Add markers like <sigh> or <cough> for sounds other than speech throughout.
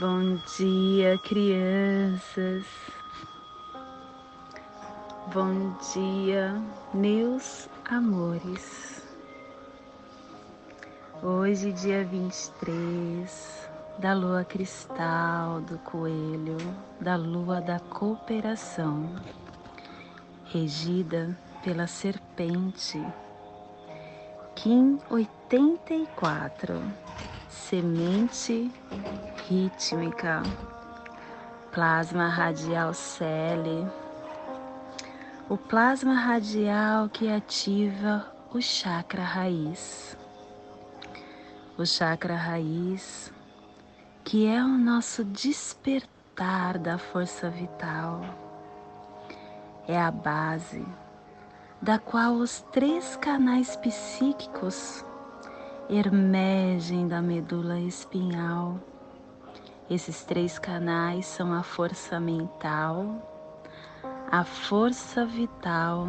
Bom dia, crianças. Bom dia, meus amores. Hoje, dia 23 da lua cristal do coelho, da lua da cooperação, regida pela serpente. Kim 84, semente rítmica, plasma radial Cele, o plasma radial que ativa o chakra raiz. O chakra raiz, que é o nosso despertar da força vital, é a base da qual os três canais psíquicos emergem da medula espinhal. Esses três canais são a força mental, a força vital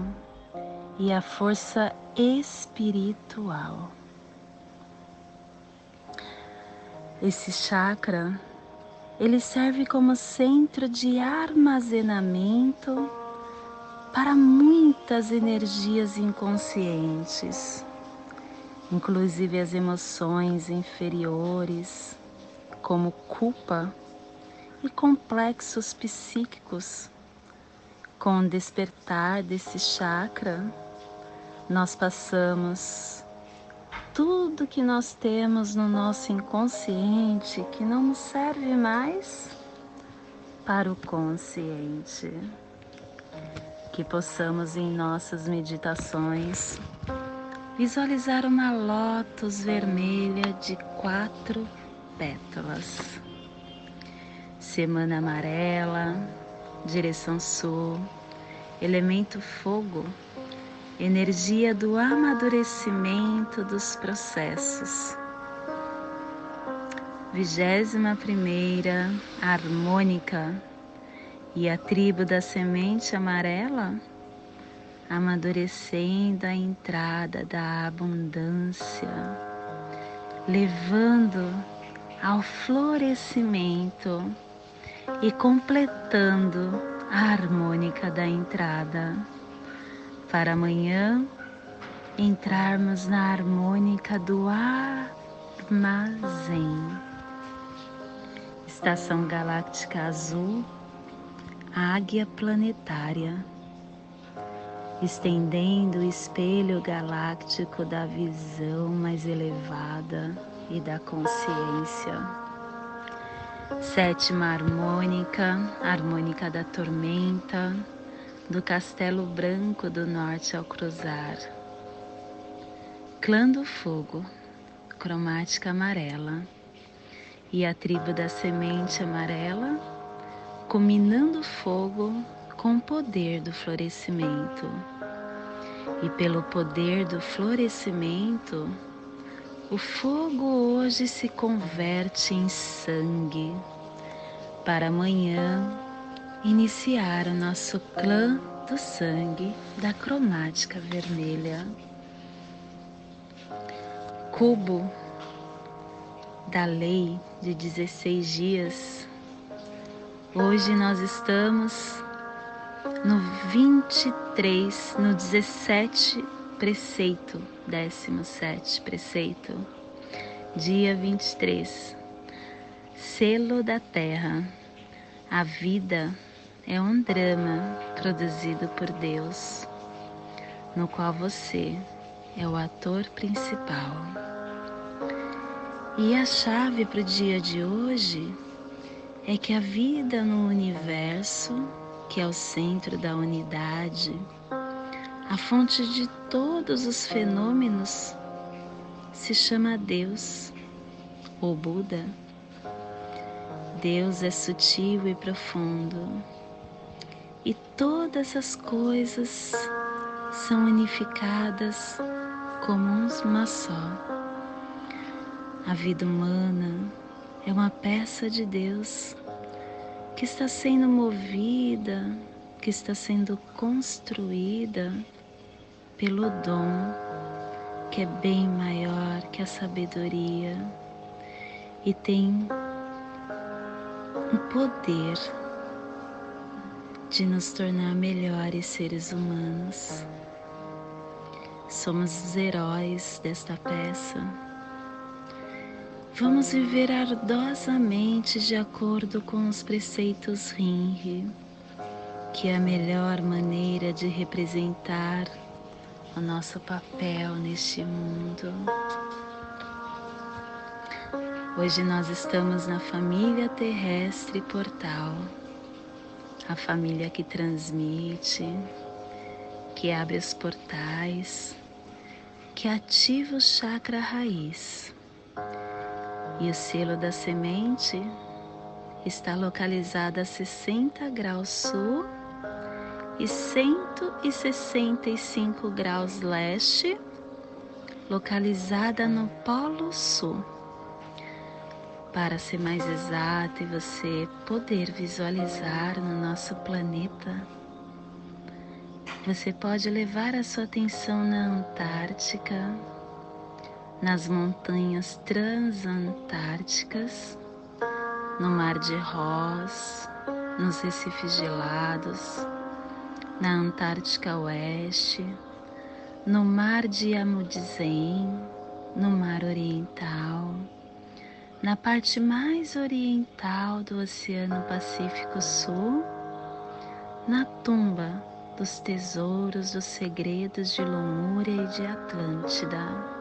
e a força espiritual. Esse chakra, ele serve como centro de armazenamento para muitas energias inconscientes, inclusive as emoções inferiores, como culpa e complexos psíquicos. Com o despertar desse chakra, nós passamos tudo que nós temos no nosso inconsciente que não nos serve mais para o consciente que possamos em nossas meditações visualizar uma lótus vermelha de quatro pétalas. Semana amarela, direção sul, elemento fogo, energia do amadurecimento dos processos. Vigésima primeira harmônica e a tribo da semente amarela amadurecendo a entrada da abundância, levando ao florescimento e completando a harmônica da entrada, para amanhã entrarmos na harmônica do armazém. Estação Galáctica Azul águia planetária, estendendo o espelho galáctico da visão mais elevada e da consciência. Sétima harmônica, harmônica da tormenta, do castelo branco do norte ao cruzar. Clã do fogo, cromática amarela, e a tribo da semente amarela combinando fogo com o poder do florescimento. E pelo poder do florescimento, o fogo hoje se converte em sangue para amanhã iniciar o nosso clã do sangue da cromática vermelha. Cubo da lei de 16 dias Hoje nós estamos no 23, no 17 preceito, 17 preceito, dia 23. Selo da terra. A vida é um drama produzido por Deus, no qual você é o ator principal. E a chave para o dia de hoje é que a vida no universo, que é o centro da unidade, a fonte de todos os fenômenos, se chama Deus ou Buda. Deus é sutil e profundo, e todas as coisas são unificadas como uma só. A vida humana é uma peça de Deus que está sendo movida, que está sendo construída pelo dom que é bem maior que a sabedoria e tem um poder de nos tornar melhores seres humanos. Somos os heróis desta peça. Vamos viver ardosamente de acordo com os preceitos Rinri, que é a melhor maneira de representar o nosso papel neste mundo. Hoje nós estamos na família terrestre portal, a família que transmite, que abre os portais, que ativa o chakra raiz. E o selo da semente está localizado a 60 graus sul e 165 graus leste, localizada no Polo Sul. Para ser mais exato e você poder visualizar no nosso planeta, você pode levar a sua atenção na Antártica, nas montanhas transantárticas, no Mar de Ross, nos recifes gelados, na Antártica Oeste, no Mar de Amundsen, no Mar Oriental, na parte mais oriental do Oceano Pacífico Sul, na tumba dos tesouros dos segredos de Lomúria e de Atlântida.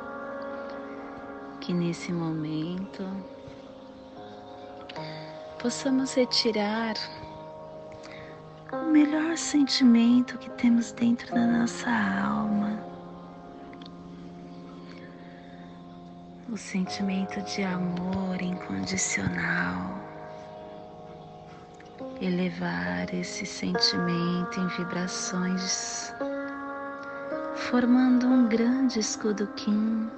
Que nesse momento possamos retirar o melhor sentimento que temos dentro da nossa alma. O sentimento de amor incondicional. Elevar esse sentimento em vibrações, formando um grande escudo Kim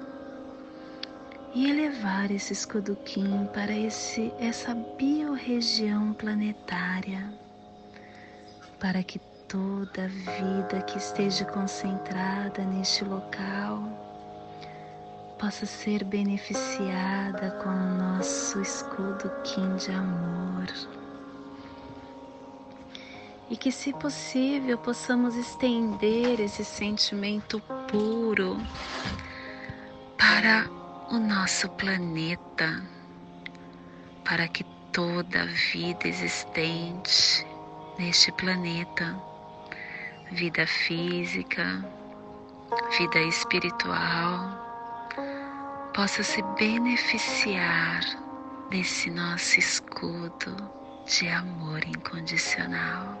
e elevar esse escudo Kim para esse, essa biorregião planetária para que toda vida que esteja concentrada neste local possa ser beneficiada com o nosso escudo Kim de amor. E que, se possível, possamos estender esse sentimento puro para o nosso planeta, para que toda vida existente neste planeta, vida física, vida espiritual, possa se beneficiar desse nosso escudo de amor incondicional.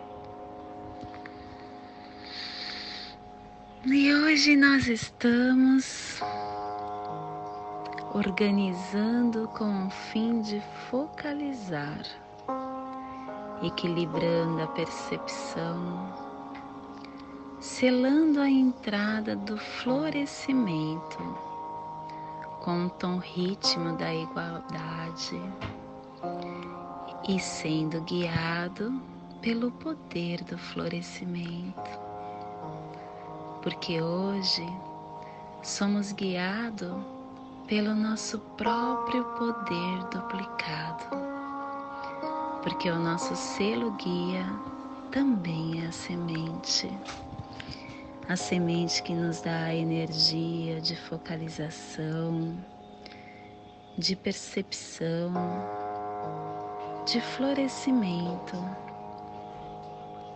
E hoje nós estamos organizando com o fim de focalizar equilibrando a percepção, selando a entrada do florescimento com o tom ritmo da igualdade e sendo guiado pelo poder do florescimento. Porque hoje somos guiados pelo nosso próprio poder duplicado porque o nosso selo guia também é a semente. A semente que nos dá a energia de focalização, de percepção, de florescimento.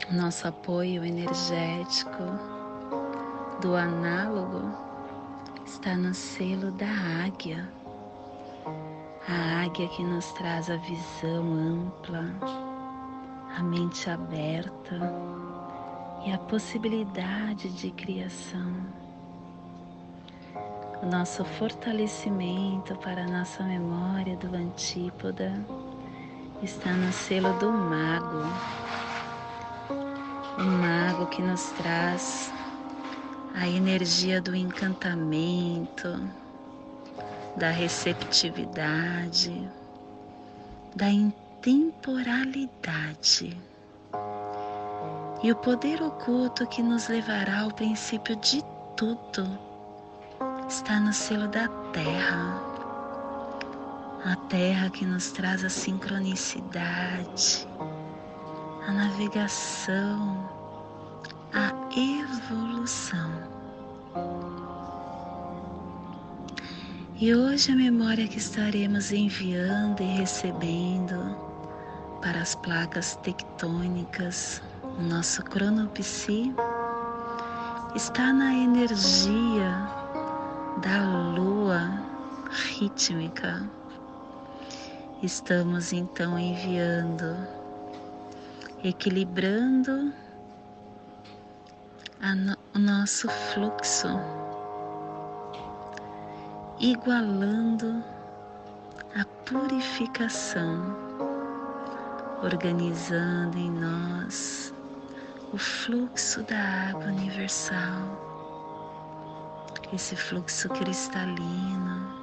Nosso apoio energético do análogo está no selo da águia a águia que nos traz a visão ampla, a mente aberta e a possibilidade de criação. O nosso fortalecimento para a nossa memória do antípoda está no selo do mago. O mago que nos traz a energia do encantamento, da receptividade, da intemporalidade. E o poder oculto que nos levará ao princípio de tudo está no selo da terra, a terra que nos traz a sincronicidade, a navegação, a evolução. E hoje a memória que estaremos enviando e recebendo para as placas tectônicas, o nosso cronopsi, está na energia da lua rítmica. Estamos então enviando, equilibrando no, o nosso fluxo, igualando a purificação, organizando em nós o fluxo da água universal, esse fluxo cristalino,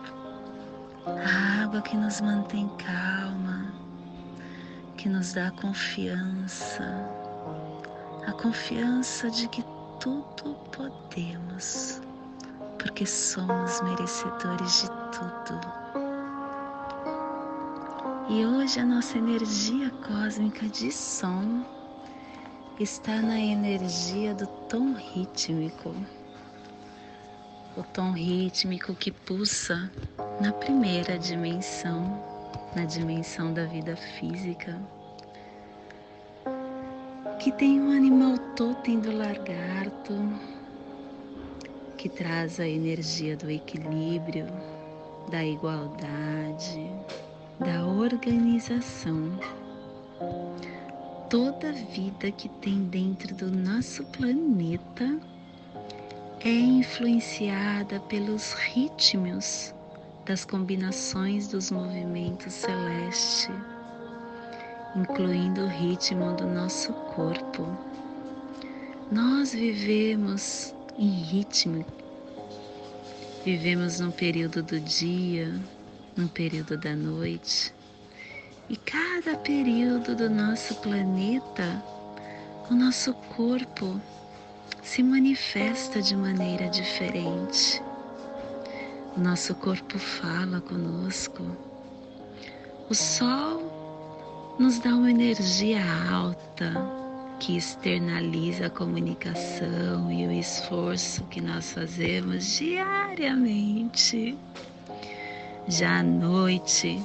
a água que nos mantém calma, que nos dá confiança, a confiança de que tudo podemos, porque somos merecedores de tudo. E hoje a nossa energia cósmica de som está na energia do tom rítmico. O tom rítmico que pulsa na primeira dimensão, na dimensão da vida física que tem um animal totem do lagarto, que traz a energia do equilíbrio, da igualdade, da organização. Toda vida que tem dentro do nosso planeta é influenciada pelos ritmos das combinações dos movimentos celestes incluindo o ritmo do nosso corpo. Nós vivemos em ritmo, vivemos num período do dia, num período da noite, e cada período do nosso planeta, o nosso corpo se manifesta de maneira diferente. O nosso corpo fala conosco. O sol nos dá uma energia alta que externaliza a comunicação e o esforço que nós fazemos diariamente. Já à noite,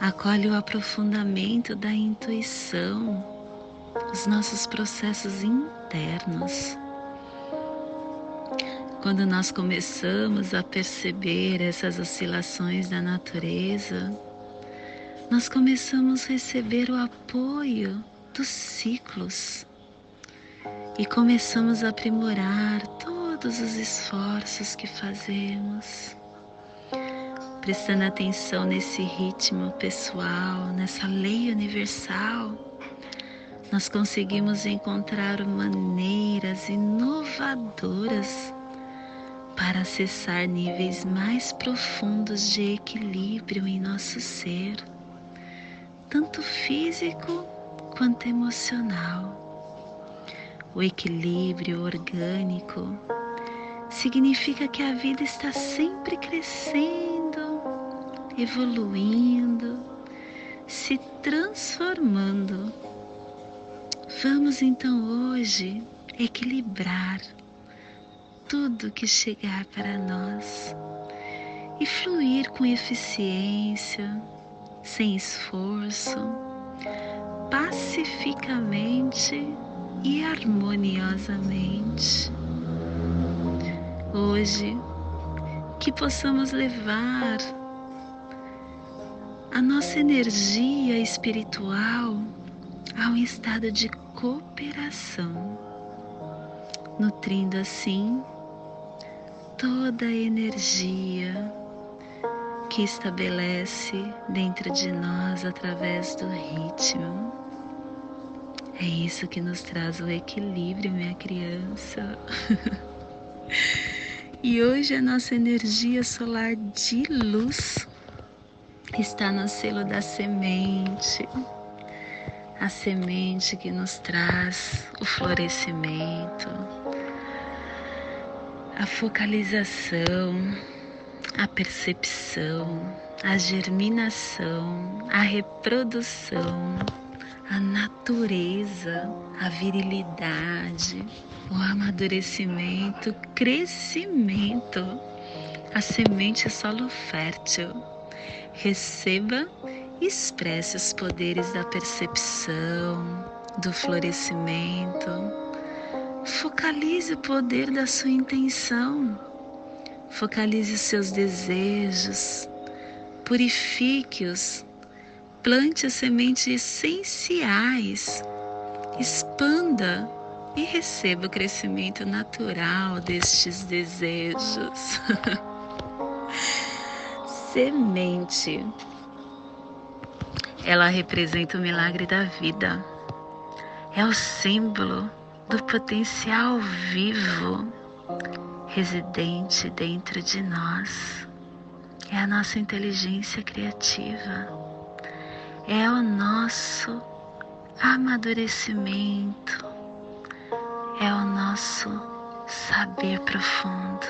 acolhe o aprofundamento da intuição, os nossos processos internos. Quando nós começamos a perceber essas oscilações da natureza, nós começamos a receber o apoio dos ciclos e começamos a aprimorar todos os esforços que fazemos, prestando atenção nesse ritmo pessoal, nessa lei universal. Nós conseguimos encontrar maneiras inovadoras para acessar níveis mais profundos de equilíbrio em nosso ser tanto físico quanto emocional. O equilíbrio orgânico significa que a vida está sempre crescendo, evoluindo, se transformando. Vamos então hoje equilibrar tudo que chegar para nós e fluir com eficiência, sem esforço, pacificamente e harmoniosamente. Hoje, que possamos levar a nossa energia espiritual a um estado de cooperação, nutrindo assim toda a energia que estabelece dentro de nós através do ritmo. É isso que nos traz o equilíbrio, minha criança. <laughs> e hoje a nossa energia solar de luz está no selo da semente. A semente que nos traz o florescimento, a focalização, a percepção, a germinação, a reprodução, a natureza, a virilidade, o amadurecimento, o crescimento, a semente solo fértil. Receba e expresse os poderes da percepção, do florescimento. Focalize o poder da sua intenção. Focalize seus desejos. Purifique-os. Plante as sementes essenciais. Expanda e receba o crescimento natural destes desejos. <laughs> Semente. Ela representa o milagre da vida. É o símbolo do potencial vivo residente dentro de nós. É a nossa inteligência criativa. É o nosso amadurecimento. É o nosso saber profundo.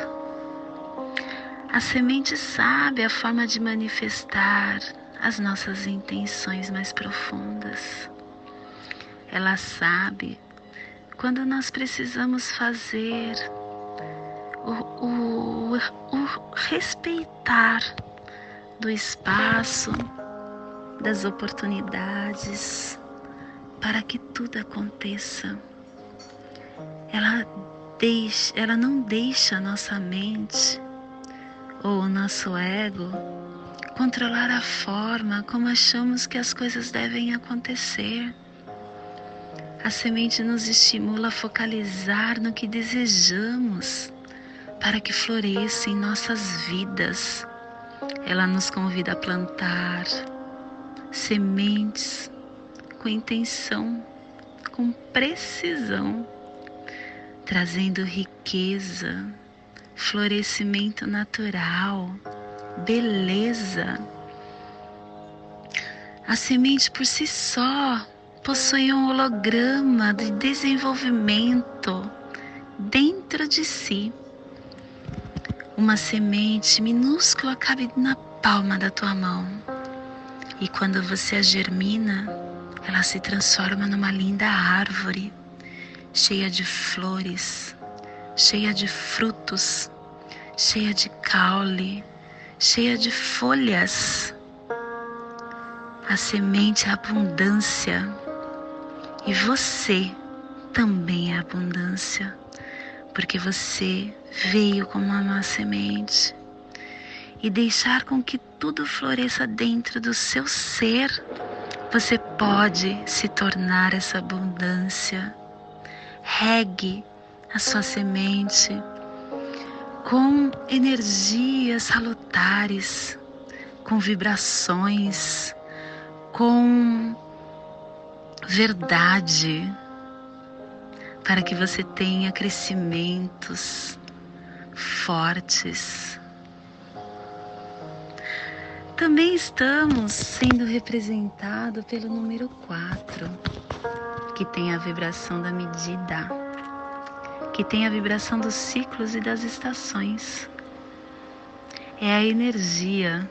A semente sabe a forma de manifestar as nossas intenções mais profundas. Ela sabe quando nós precisamos fazer o, o, respeitar do espaço, das oportunidades, para que tudo aconteça. Ela, deixa, ela não deixa a nossa mente ou o nosso ego controlar a forma como achamos que as coisas devem acontecer. A semente nos estimula a focalizar no que desejamos para que floresça em nossas vidas. Ela nos convida a plantar sementes com intenção, com precisão, trazendo riqueza, florescimento natural beleza. A semente por si só possui um holograma de desenvolvimento dentro de si. Uma semente minúscula cabe na palma da tua mão. E quando você a germina, ela se transforma numa linda árvore, cheia de flores, cheia de frutos, cheia de caule, cheia de folhas. A semente é abundância e você também é abundância, porque você veio como uma semente e deixar com que tudo floresça dentro do seu ser, você pode se tornar essa abundância. Regue a sua semente com energias salutares, com vibrações, com verdade, para que você tenha crescimentos fortes. Também estamos sendo representados pelo número 4, que tem a vibração da medida que tem a vibração dos ciclos e das estações. É a energia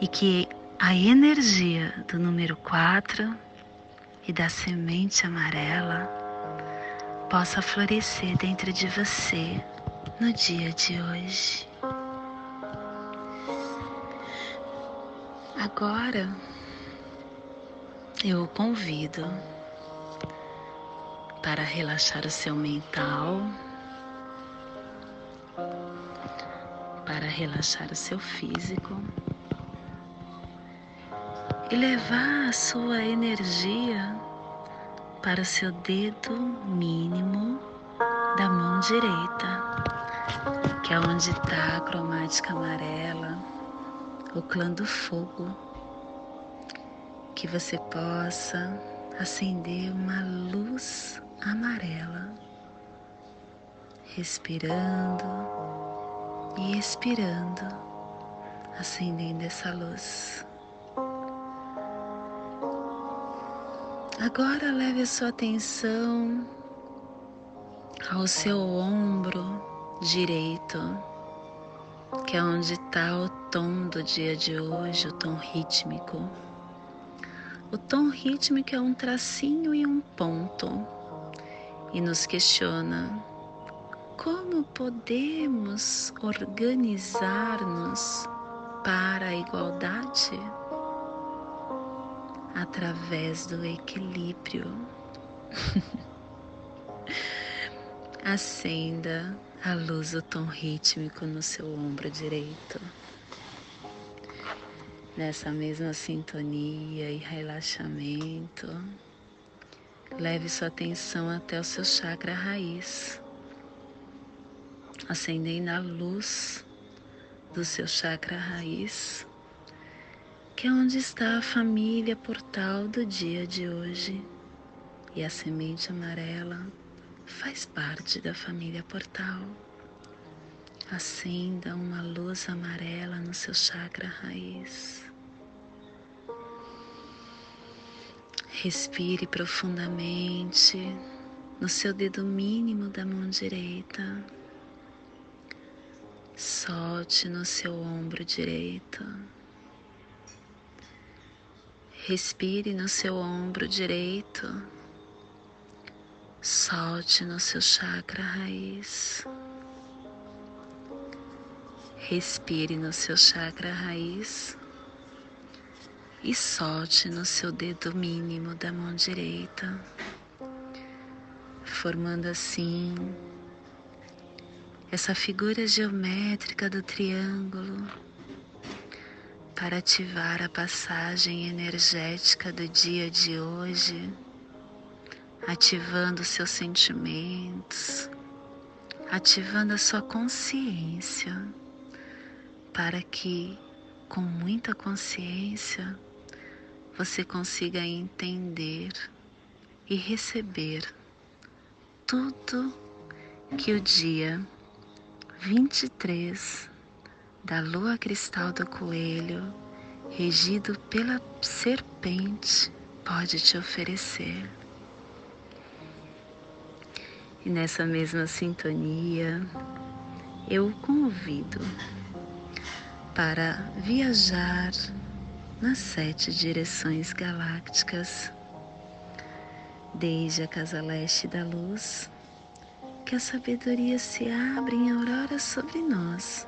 e que a energia do número 4 e da semente amarela possa florescer dentro de você no dia de hoje. Agora eu o convido para relaxar o seu mental, para relaxar o seu físico e levar a sua energia para o seu dedo mínimo da mão direita, que é onde está a cromática amarela, o clã do fogo, que você possa acender uma luz amarela, respirando e expirando, acendendo essa luz. Agora leve a sua atenção ao seu ombro direito, que é onde está o tom do dia de hoje, o tom rítmico. O tom rítmico é um tracinho e um ponto e nos questiona como podemos organizar-nos para a igualdade através do equilíbrio. <laughs> Acenda a luz do tom rítmico no seu ombro direito. Nessa mesma sintonia e relaxamento, leve sua atenção até o seu chakra raiz, acendendo a luz do seu chakra raiz, que é onde está a família portal do dia de hoje. E a semente amarela faz parte da família portal. Acenda uma luz amarela no seu chakra raiz. Respire profundamente no seu dedo mínimo da mão direita. Solte no seu ombro direito. Respire no seu ombro direito. Solte no seu chakra raiz. Respire no seu chakra raiz e solte no seu dedo mínimo da mão direita, formando assim essa figura geométrica do triângulo para ativar a passagem energética do dia de hoje, ativando seus sentimentos, ativando a sua consciência, para que, com muita consciência, você consiga entender e receber tudo que o dia 23 da lua cristal do coelho, regido pela serpente, pode te oferecer. E nessa mesma sintonia, eu o convido para viajar nas sete direções galácticas, desde a casa leste da luz, que a sabedoria se abre em aurora sobre nós,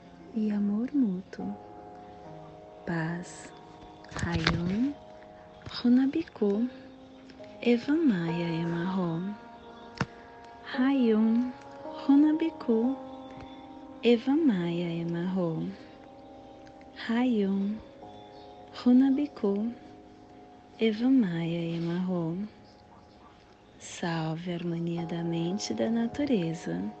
e amor mútuo. Paz, Rayon, Runabiku, Eva Maia Emarro. Rayon, Runabiku, Eva Maia Emarro. Rayon, Runabiku, Eva Maia Emarro. Salve a harmonia da mente e da natureza.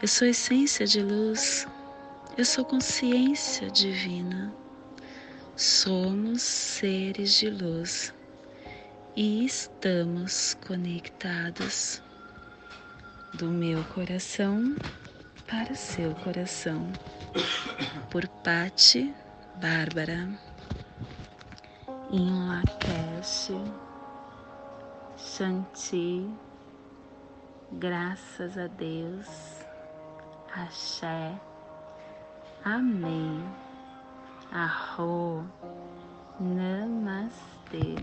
eu sou essência de luz, eu sou consciência divina. Somos seres de luz e estamos conectados do meu coração para seu coração. Por Pati Bárbara. Em Lakesh, Shanti, graças a Deus, Axé, Amém, Arro, Namastê.